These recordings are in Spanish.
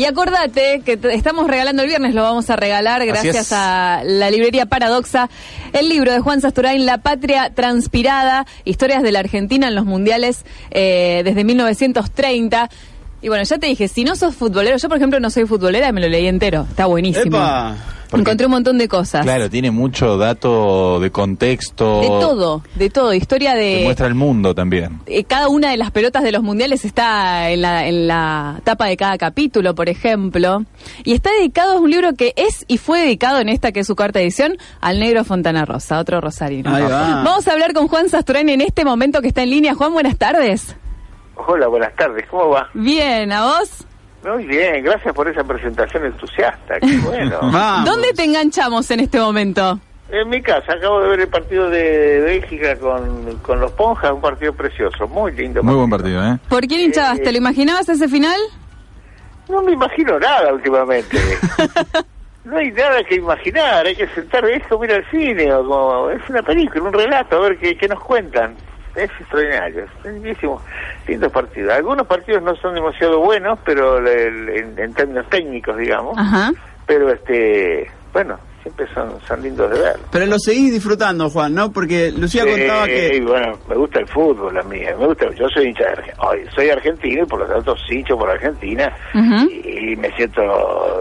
Y acordate que te- estamos regalando el viernes, lo vamos a regalar gracias a la librería Paradoxa, el libro de Juan Sasturain, La Patria Transpirada, historias de la Argentina en los mundiales eh, desde 1930. Y bueno, ya te dije, si no sos futbolero, yo por ejemplo no soy futbolera, me lo leí entero, está buenísimo. ¡Epa! Porque- Encontré un montón de cosas. Claro, tiene mucho dato de contexto. De todo, de todo, historia de... muestra el mundo también. eh, cada una de las pelotas de los mundiales está en la, en la tapa de cada capítulo, por ejemplo. Y está dedicado, es un libro que es y fue dedicado en esta que es su cuarta edición, al negro Fontana Rosa, otro rosarino. Ahí va. Vamos a hablar con Juan Sasturán en este momento que está en línea. Juan, buenas tardes. Hola, buenas tardes, ¿cómo va? Bien, ¿a vos? Muy bien, gracias por esa presentación entusiasta, qué bueno. Vamos. ¿Dónde te enganchamos en este momento? En mi casa, acabo de ver el partido de Bélgica con, con los Ponjas, un partido precioso, muy lindo. Muy buen partido, ¿eh? ¿Por quién hinchabas? Eh, ¿Te lo imaginabas ese final? No me imagino nada últimamente. no hay nada que imaginar, hay que sentar, es como ir al cine, o como, es una película, un relato, a ver qué, qué nos cuentan. Es extraordinario, es lindísimo, lindos partidos. Algunos partidos no son demasiado buenos, pero el- en, en términos técnicos, digamos. Ajá. pero este bueno siempre son son lindos de ver. Pero lo seguís disfrutando, Juan, ¿no? Porque Lucía contaba que... bueno me gusta el fútbol a mí me gusta yo soy hincha de Argentina soy argentino y por lo tanto hincho por Argentina y, me siento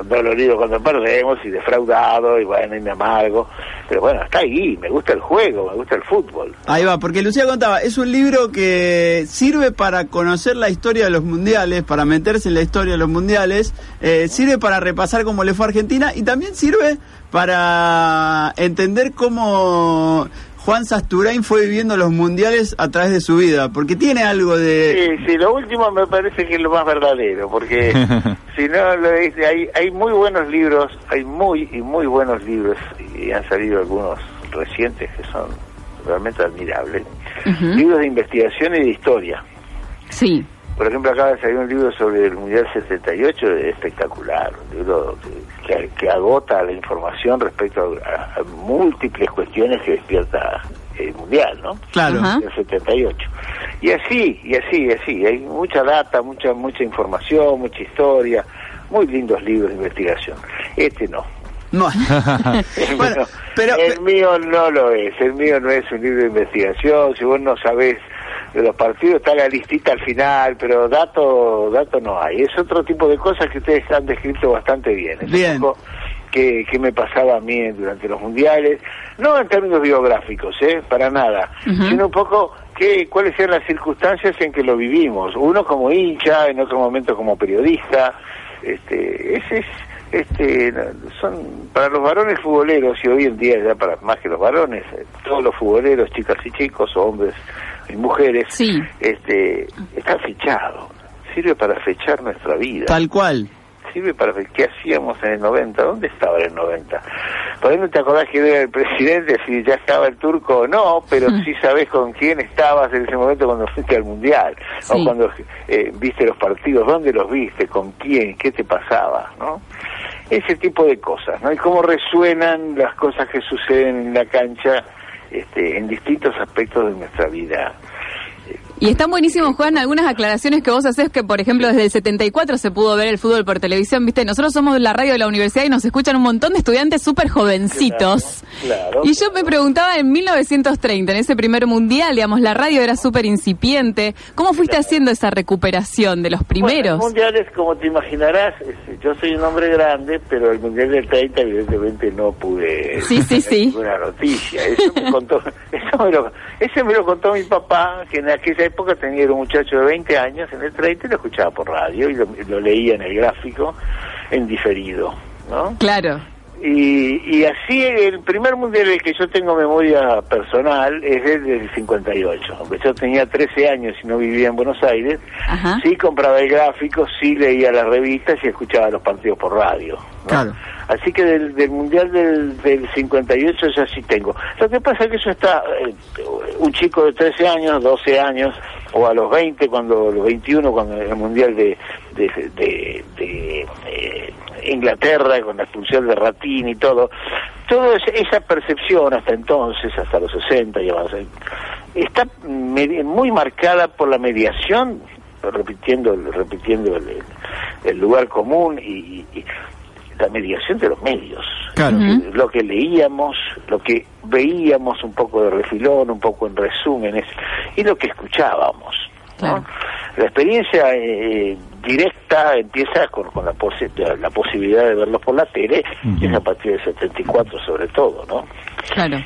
dolorido cuando perdemos y defraudado y bueno y me amargo. Pero bueno está ahí me gusta el juego me gusta el fútbol. Ahí va, porque Lucía contaba, es un libro que sirve para conocer la historia de los mundiales, para meterse en la historia de los mundiales, eh, sirve para repasar cómo le fue a Argentina y también sirve para entender cómo Juan Sasturain fue viviendo los mundiales a través de su vida, porque tiene algo de... Sí, sí, lo último me parece que es lo más verdadero, porque si no, lo dice, hay, hay muy buenos libros, hay muy y muy buenos libros, y han salido algunos recientes que son realmente admirables, libros de investigación y de historia. Sí. Por ejemplo, acaba de salir un libro sobre el Mundial 78, espectacular, un libro que, que- que agota la información respecto a, a múltiples cuestiones que despierta el Mundial, ¿no? Claro. Ajá. del 78. Y así, y así, y así. Hay mucha data, mucha mucha información, mucha historia, muy lindos libros de investigación. Este no. No. El, bueno, mío, pero... el mío no lo es. El mío no es un libro de investigación. Si vos no sabés de los partidos, está la listita al final, pero dato, dato no hay. Es otro tipo de cosas que ustedes han descrito bastante bien. Es Bien. un que, que me pasaba a mí durante los mundiales, no en términos biográficos, ¿eh? para nada, sino un poco que, cuáles eran las circunstancias en que lo vivimos. Uno como hincha, en otro momento como periodista. Este, ese es, este, son para los varones futboleros y hoy en día ya para más que los varones, eh, todos los futboleros, chicas y chicos, hombres y mujeres, Sí. este, está fechado. Sirve para fechar nuestra vida Tal cual. Sirve para ver qué hacíamos en el 90. ¿Dónde estaba en el 90? Por ahí no te acordás quién era el presidente, si ya estaba el turco o no, pero sí sabés con quién estabas en ese momento cuando fuiste al mundial, Sí. o cuando eh, viste los partidos, dónde los viste, con quién, qué te pasaba, ¿no? Ese tipo de cosas, ¿no? Y cómo resuenan las cosas que suceden en la cancha este, en distintos aspectos de nuestra vida. Y están buenísimos, Juan, algunas aclaraciones que vos haces que, por ejemplo, desde el 74 se pudo ver el fútbol por televisión, ¿viste? Nosotros somos la radio de la universidad y nos escuchan un montón de estudiantes súper jovencitos. Claro, claro. Y yo me preguntaba en 1930, en ese primer mundial, digamos, la radio era súper incipiente. ¿Cómo fuiste haciendo esa recuperación de los primeros? Bueno, los mundiales, como te imaginarás, yo soy un hombre grande, pero el mundial del 30 evidentemente no pude Sí, sí, sí. ninguna noticia. Eso me contó, eso me lo, ese me lo contó mi papá, que en aquella época tenía un muchacho de 20 años, en el 30 y lo escuchaba por radio y lo, lo leía en el gráfico en diferido, ¿no? Claro. Y, y así el primer mundial del que yo tengo memoria personal es desde el 58, aunque yo tenía 13 años y no vivía en Buenos Aires, Ajá. sí compraba el gráfico, sí leía las revistas y escuchaba los partidos por radio. ¿no? Claro. Así que del, del mundial del, del 58 ya sí tengo. Lo que pasa es que eso está, eh, un chico de 13 años, 12 años, o a los 20, cuando los 21, cuando el mundial de, de, de- de, eh, Inglaterra, con la expulsión de Ratín y todo, toda esa percepción hasta entonces, hasta los 60 y más, está medi- muy marcada por la mediación repitiendo repitiendo el, el lugar común y, y la mediación de los medios. Claro. Lo que leíamos, lo que veíamos un poco de refilón, un poco en resúmenes, y lo que escuchábamos. ¿no? Claro. La experiencia eh, directa empieza con, con la, posi- la, posibilidad de verlos por la tele, y es a partir del 74 sobre todo, ¿no? Claro.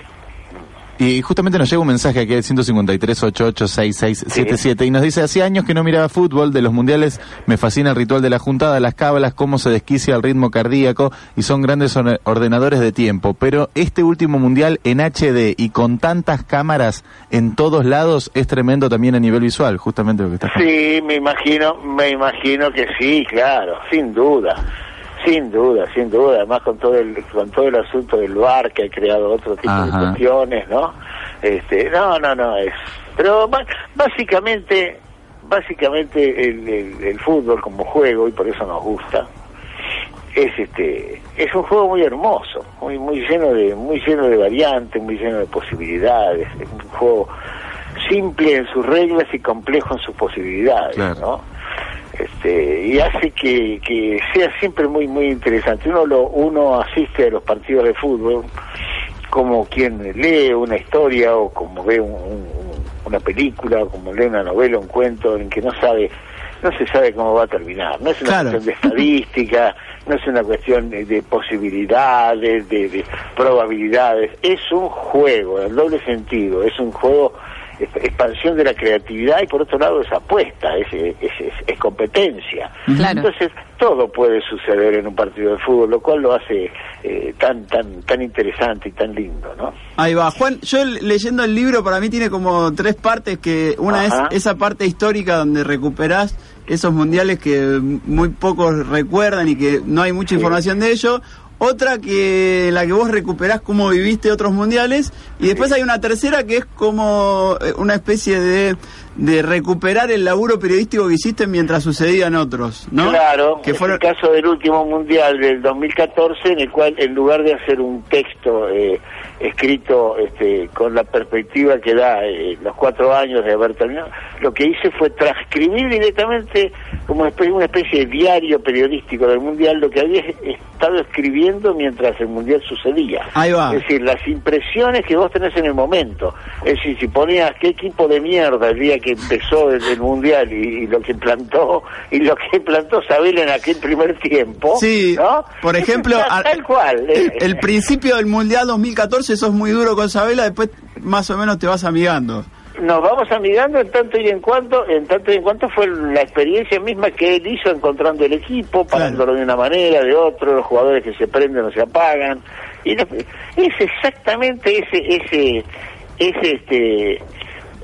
Y justamente nos llega un mensaje aquí al 153-886677 y nos dice, hace años que no miraba fútbol, de los mundiales me fascina el ritual de la juntada, las cábalas, cómo se desquicia el ritmo cardíaco y son grandes or- ordenadores de tiempo, pero este último mundial en HD y con tantas cámaras en todos lados es tremendo también a nivel visual, justamente lo que está Sí, me imagino, me imagino que sí, claro, sin duda, sin duda, sin duda, además con todo el, con todo el asunto del bar que ha creado otro tipo Ajá. de cuestiones, ¿no? Este, no, no, no, es, pero básicamente, básicamente el, el- el fútbol como juego, y por eso nos gusta, es este, es un juego muy hermoso, muy, muy lleno de, muy lleno de variantes, muy lleno de posibilidades, es un juego simple en sus reglas y complejo en sus posibilidades, Claro. ¿no? Este, y hace que, que sea siempre muy muy interesante. Uno lo uno asiste a los partidos de fútbol como quien lee una historia o como ve un- un- una película o como lee una novela, un cuento en que no sabe no se sabe cómo va a terminar. No es una Claro. cuestión de estadística, no es una cuestión de, de posibilidades, de, de probabilidades. Es un juego, en el doble sentido. Es un juego, expansión de la creatividad y por otro lado es apuesta, es, es, es- es competencia. Claro. Entonces todo puede suceder en un partido de fútbol, lo cual lo hace eh, tan tan tan interesante y tan lindo, ¿no? Ahí va, Juan, yo leyendo el libro para mí tiene como tres partes que una Ajá. es esa parte histórica donde recuperás esos mundiales que muy pocos recuerdan y que no hay mucha Sí. información de ello. Otra que la que vos recuperás cómo viviste otros mundiales y después hay una tercera que es como eh, una especie de, de recuperar el laburo periodístico que hiciste mientras sucedían otros, ¿no? Claro, que fueron el caso del último mundial del 2014, en el cual en lugar de hacer un texto eh, escrito este, con la perspectiva que da eh, los cuatro años de haber terminado, lo que hice fue transcribir directamente como una especie de diario periodístico del mundial lo que había estado escribiendo mientras el mundial sucedía. Ahí va. Es decir, las impresiones que vos tenés en el momento. Es decir, si ponías qué equipo de mierda el día que empezó el, el mundial y, y lo que plantó y lo que plantó Sabel en aquel primer tiempo. Sí, ¿no? por ejemplo, tal cual. el, eh, el principio del Mundial 2014 sos muy duro con Sabela, después más o menos te vas amigando. Nos vamos amigando en tanto y en cuanto, en tanto y en cuanto fue la experiencia misma que él hizo encontrando el equipo, parándolo de una manera, de otro, los jugadores que se prenden o se apagan. Y es exactamente ese, ese, ese, este,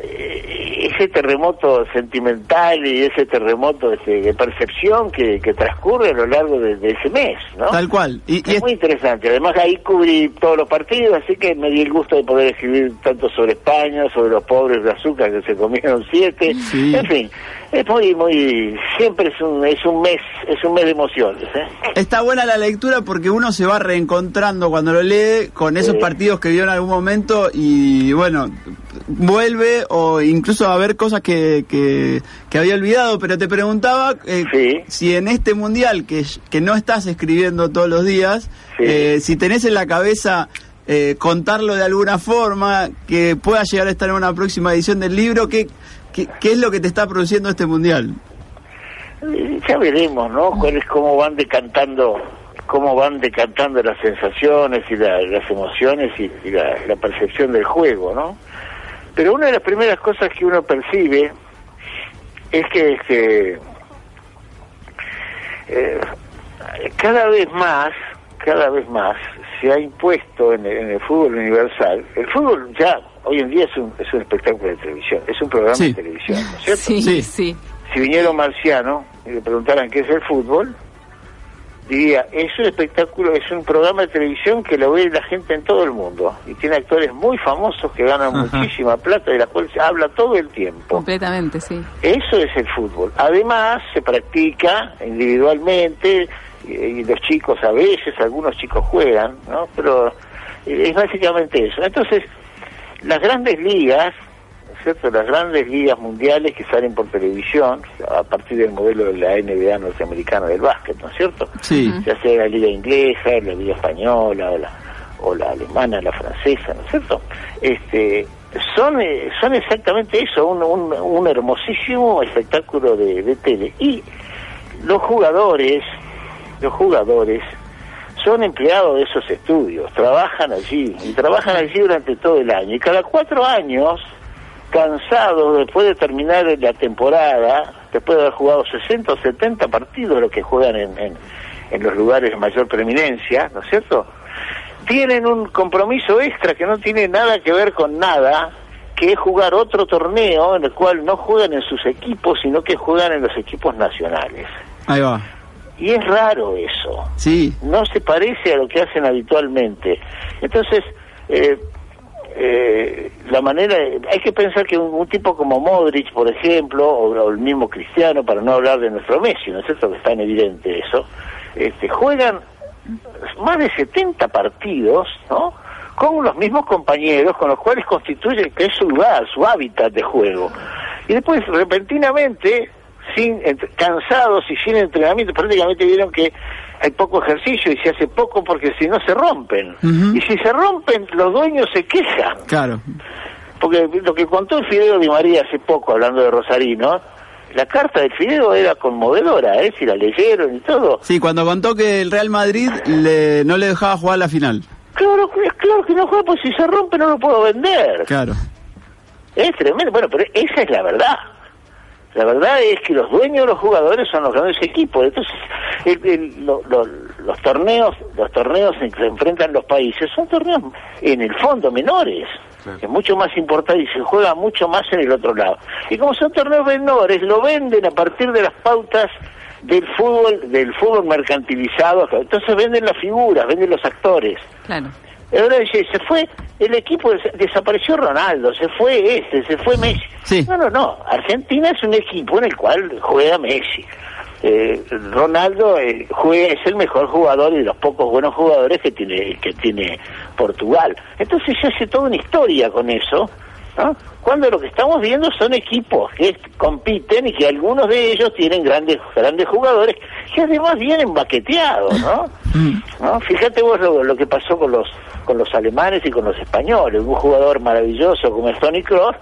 ese terremoto sentimental y ese terremoto este, de percepción que, que transcurre a lo largo de, de ese mes, ¿no? Tal cual. Y, y Es es- muy interesante. Además ahí cubrí todos los partidos, así que me di el gusto de poder escribir tanto sobre España, sobre los pobres de azúcar que se comieron siete. Sí. En fin, es muy, muy, siempre es un, es un mes, es un mes de emociones. ¿eh? está buena la lectura porque uno se va reencontrando cuando lo lee con esos partidos que vio en algún momento y bueno, vuelve o incluso a ver cosas que, que, que había olvidado, pero te preguntaba eh, Sí. si en este mundial que, que no estás escribiendo todos los días, Sí. eh, si tenés en la cabeza eh, contarlo de alguna forma, que pueda llegar a estar en una próxima edición del libro, ¿qué, qué, qué es lo que te está produciendo este mundial? Ya veremos, ¿no? Cuál es cómo van decantando, cómo van decantando las sensaciones y la- las emociones y, y la, la percepción del juego, ¿no? Pero una de las primeras cosas que uno percibe es que este, eh, cada vez más, cada vez más se ha impuesto en el, en el fútbol universal. El fútbol ya hoy en día es un, es un espectáculo de televisión, es un programa Sí. de televisión, ¿no es cierto? Sí, Sí. sí. si viniera un marciano y le preguntaran qué es el fútbol, diría, es un espectáculo, es un programa de televisión que lo ve la gente en todo el mundo y tiene actores muy famosos que ganan Ajá. muchísima plata de la cual se habla todo el tiempo. Completamente, sí. Eso es el fútbol. Además, se practica individualmente y, y los chicos a veces, algunos chicos juegan, ¿no? Pero eh, es básicamente eso. Entonces, las grandes ligas cierto? Las grandes ligas mundiales que salen por televisión, a partir del modelo de la NBA norteamericana del básquet, ¿no es cierto? Sí. Ya sea la liga inglesa, la liga española, o la, o la alemana, la francesa, ¿no es cierto? Este, son, eh, son exactamente eso, un, un, un hermosísimo espectáculo de, de tele. Y los jugadores, los jugadores son empleados de esos estudios, trabajan allí, y trabajan allí durante todo el año. Y cada cuatro años, cansados después de terminar la temporada, después de haber jugado 60 o 70 partidos, los que juegan en, en, en los lugares de mayor preeminencia, ¿no es cierto? Tienen un compromiso extra que no tiene nada que ver con nada, que es jugar otro torneo en el cual no juegan en sus equipos, sino que juegan en los equipos nacionales. Ahí va. Y es raro eso. Sí. No se parece a lo que hacen habitualmente. Entonces, eh, eh, la manera, hay que pensar que un, tipo como Modric, por ejemplo, o, o el mismo Cristiano, para no hablar de nuestro Messi, ¿no es cierto? Que es tan evidente eso, este, juegan más de 70 partidos, ¿no? Con los mismos compañeros, con los cuales constituye que es su lugar, su hábitat de juego. Y después, repentinamente, sin cansados y sin entrenamiento, prácticamente vieron que hay poco ejercicio y se hace poco porque si no se rompen. Y si se rompen, los dueños se quejan. Claro. Porque lo que contó el Fideo Di María hace poco, hablando de Rosarino, la carta del Fideo era conmovedora, ¿eh? Si la leyeron y todo. Sí, cuando contó que el Real Madrid le, no le dejaba jugar la final. Claro, claro que no juega, pues si se rompe no lo puedo vender. Claro. Es tremendo. Bueno, pero esa es la verdad. La verdad es que los dueños de los jugadores son los grandes equipos. Entonces, el- el- lo- lo- los torneos, los torneos en que se enfrentan los países son torneos en el fondo menores. Es mucho más importante y se juega mucho más en el otro lado. Y como son torneos menores, lo venden a partir de las pautas del fútbol, del fútbol mercantilizado. Entonces venden las figuras, venden los actores. Claro. Ahora dice, se fue el equipo, des- desapareció Ronaldo, se fue este, se fue Messi. Sí. No, no, no. Argentina es un equipo en el cual juega Messi. Eh, Ronaldo eh, juega, es el mejor jugador y de los pocos buenos jugadores que tiene que tiene Portugal. Entonces se hace toda una historia con eso, ¿no? Cuando lo que estamos viendo son equipos que compiten y que algunos de ellos tienen grandes grandes jugadores que además vienen baqueteados, ¿no? ¿no? Fíjate vos lo, lo que pasó con los con los alemanes y con los españoles. Un jugador maravilloso como es Tony Kroos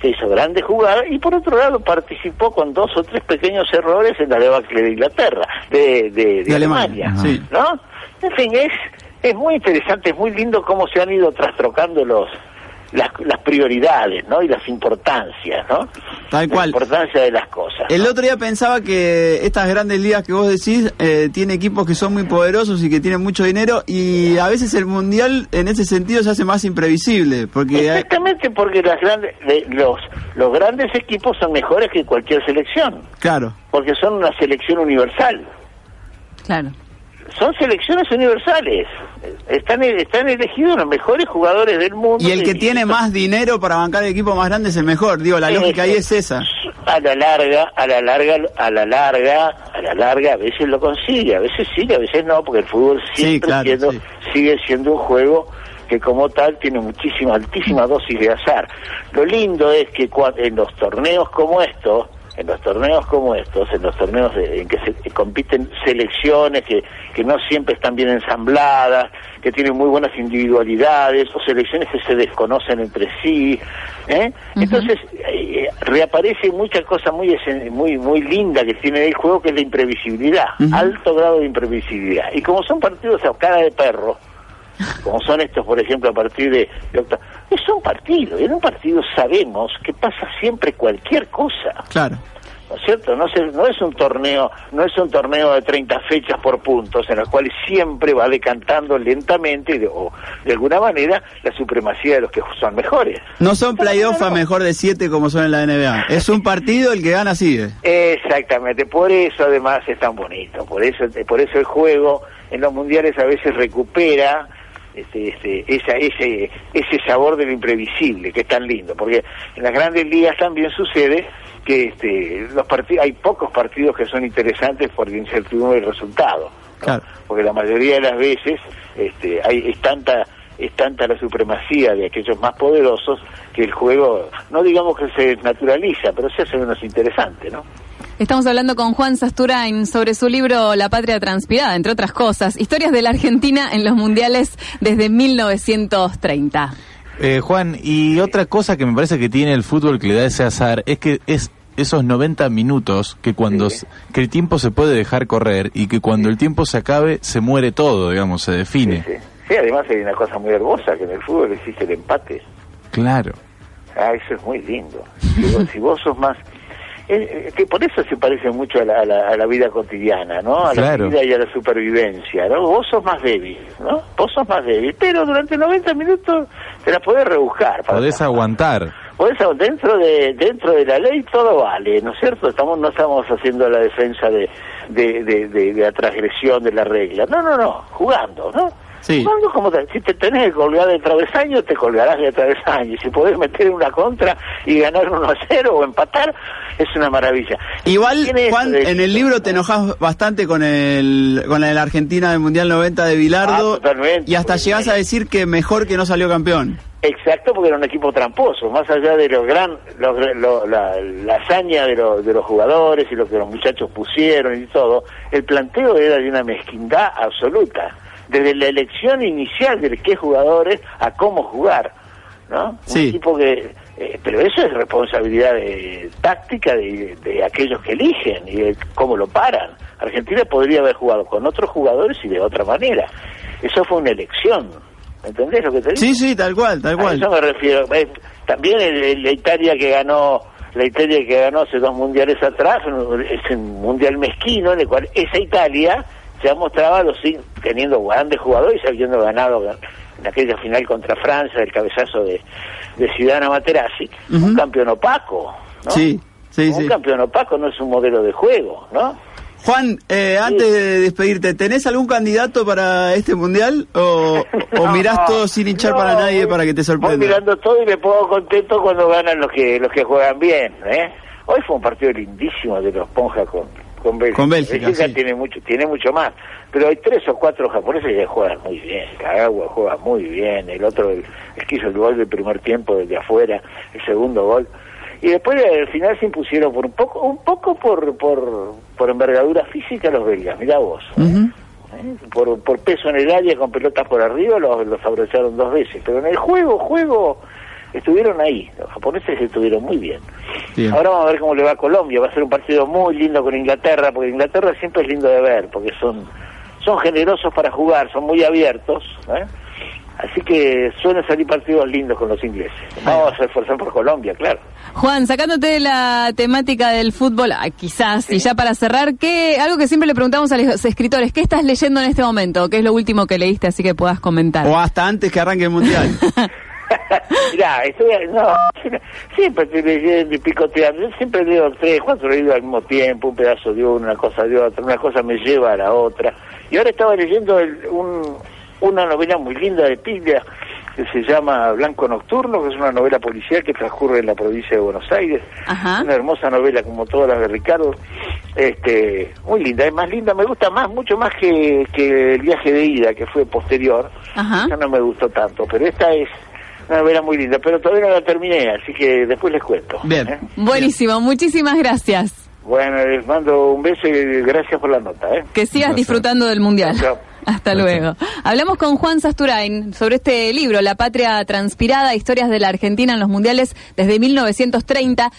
que hizo grandes jugadas y por otro lado participó con dos o tres pequeños errores en la debacle de Inglaterra, de, de, de Alemania, Alemania, sí. ¿no? En fin, es, es muy interesante, es muy lindo cómo se han ido trastrocando los las, las prioridades, ¿no? Y las importancias, ¿no? Tal La cual. importancia de las cosas. El ¿no? otro día pensaba que estas grandes ligas que vos decís eh, tiene equipos que son muy poderosos y que tienen mucho dinero y a veces el mundial en ese sentido se hace más imprevisible porque hay- Exactamente porque las grandes, de- los, los grandes equipos son mejores que cualquier selección, claro, porque son una selección universal. Claro. Son selecciones universales. Están, están elegidos los mejores jugadores del mundo. y el que tiene más dinero para bancar el equipo más grande es el mejor. Digo, la lógica ahí es esa. A la larga, a la larga, a la larga, a la larga, a veces lo consigue, a veces sí, a veces no, porque el fútbol Sí, siempre claro, siendo- sí. sigue siendo un juego que como tal tiene muchísima, altísima dosis de azar. Lo lindo es que cua- en los torneos como estos, en los torneos como estos, en los torneos de- en que se compiten selecciones que, que no siempre están bien ensambladas, que tienen muy buenas individualidades, o selecciones que se desconocen entre sí, ¿eh? Entonces eh, reaparece mucha cosa muy muy muy linda que tiene el juego que es la imprevisibilidad, alto grado de imprevisibilidad. Y como son partidos a cara de perro, como son estos, por ejemplo, a partir de, es un partido. y En un partido sabemos que pasa siempre cualquier cosa, Claro. ¿no es cierto? No, se- no es un torneo, no es un torneo de 30 fechas por puntos, en el cual siempre va decantando lentamente de- o de alguna manera la supremacía de los que son mejores. No son playoff a no. mejor de 7 como son en la NBA. Es un partido, el que gana sigue. Exactamente, por eso además es tan bonito, por eso, por eso el juego en los mundiales a veces recupera este, este, esa, ese, ese sabor de lo imprevisible, que es tan lindo, porque en las grandes ligas también sucede que este, los partidos, hay pocos partidos que son interesantes por la incertidumbre del resultado, ¿no? Claro. porque la mayoría de las veces este, hay es tanta es tanta la supremacía de aquellos más poderosos que el juego, no digamos que se naturaliza, pero se hace menos interesante, ¿no? Estamos hablando con Juan Sasturain sobre su libro La Patria Transpirada, entre otras cosas, historias de la Argentina en los mundiales desde 1930. Eh, Juan, y otra cosa que me parece que tiene el fútbol que le da ese azar es que es esos 90 minutos que cuando Sí. que el tiempo se puede dejar correr y que cuando el tiempo se acabe se muere todo, digamos, se define. Sí, sí, además hay una cosa muy hermosa, que en el fútbol existe el empate. Claro. Ah, eso es muy lindo. Si vos, si vos sos más... eh, eh, que por eso se parece mucho a la, a la- a la vida cotidiana, ¿no? A Claro. la vida y a la supervivencia, ¿no? Vos sos más débil, ¿no? Vos sos más débil, pero durante 90 minutos te la podés rebuscar. para Podés aguantar. Podés agu- dentro de dentro de la ley todo vale, ¿no es cierto? Estamos no estamos haciendo la defensa de de, de, de- de la transgresión de la regla. No, no, no, jugando, ¿no? Sí. Jugando como te- si te tenés que colgar de travesaño, te colgarás de travesaño. Si podés meter una contra y ganar 1 a 0 o empatar, es una maravilla. Igual, eso Juan, de en el libro te ¿no? enojas bastante con el con la Argentina del Mundial 90 de Bilardo Ah, y hasta llegás a decir que mejor que no salió campeón. Exacto, porque era un equipo tramposo, más allá de lo gran, lo- lo- la, la hazaña de, lo- de los jugadores y lo que los muchachos pusieron y todo, el planteo era de una mezquindad absoluta, desde la elección inicial de qué jugadores a cómo jugar, ¿no? Sí. Un equipo que, eh, pero eso es responsabilidad de, táctica de, de aquellos que eligen y de cómo lo paran. Argentina podría haber jugado con otros jugadores y de otra manera. Eso fue una elección. ¿Entendés lo que te digo? Sí, sí, tal cual, tal A cual. eso me refiero. Eh, También el- el- la Italia que ganó, la Italia que ganó hace dos mundiales atrás, es un mundial mezquino en el cual esa Italia ya mostraba los sin- teniendo grandes jugadores y habiendo ganado en aquella final contra Francia, el cabezazo de, de Zidane a Materazzi, un campeón opaco. ¿no? Sí, sí, un sí. campeón opaco no es un modelo de juego, ¿no? Juan, eh, antes de despedirte, ¿tenés algún candidato para este Mundial o, o mirás No, todo sin hinchar no, para nadie voy- para que te Voy sorprenda? mirando todo y me pongo contento cuando ganan los que los que juegan bien, ¿eh? Hoy fue un partido lindísimo de los Ponja con con Bélgica. Con Bélgica, sí. tiene mucho tiene mucho más, pero hay tres o cuatro japoneses que juegan muy bien. Kagawa juega muy bien, el otro el, el que hizo el gol del primer tiempo desde afuera, el segundo gol. Y después al final se impusieron por un poco un poco por por por envergadura física los belgas, mirá vos. ¿eh? ¿eh? por, por peso en el área con pelotas por arriba los, los favorecieron dos veces pero en el juego juego estuvieron ahí los japoneses estuvieron muy bien. Bien. ahora vamos a ver cómo le va a Colombia va a ser un partido muy lindo con Inglaterra porque Inglaterra siempre es lindo de ver porque son son generosos para jugar son muy abiertos ¿eh? así que suelen salir partidos lindos con los ingleses vamos a esforzar por Colombia claro Juan, sacándote de la temática del fútbol, ah, quizás, y ya para cerrar, ¿qué, algo que siempre le preguntamos a los escritores, ¿qué estás leyendo en este momento? ¿Qué es lo último que leíste así que puedas comentar? O hasta antes que arranque el Mundial. Mirá, estoy, no, siempre estoy leyendo y picoteando, yo siempre leo tres, cuatro libros al mismo tiempo, un pedazo de uno, una cosa de otra, una cosa me lleva a la otra. Y ahora estaba leyendo el- un- una novela muy linda de Piglia que se llama Blanco Nocturno, que es una novela policial que transcurre en la provincia de Buenos Aires. Ajá. Una hermosa novela como todas las de Ricardo, este, muy linda, es más linda, me gusta más, mucho más que, que el viaje de ida, que fue posterior. Ajá. Esa no me gustó tanto, pero esta es una novela muy linda, pero todavía no la terminé, así que después les cuento. Bien. ¿eh? Buenísimo, muchísimas gracias. Bueno, les mando un beso y gracias por la nota. ¿eh? Que sigas disfrutando del Mundial. Chao. Hasta luego. Hablamos con Juan Sasturain sobre este libro, La Patria Transpirada, historias de la Argentina en los Mundiales desde 1930.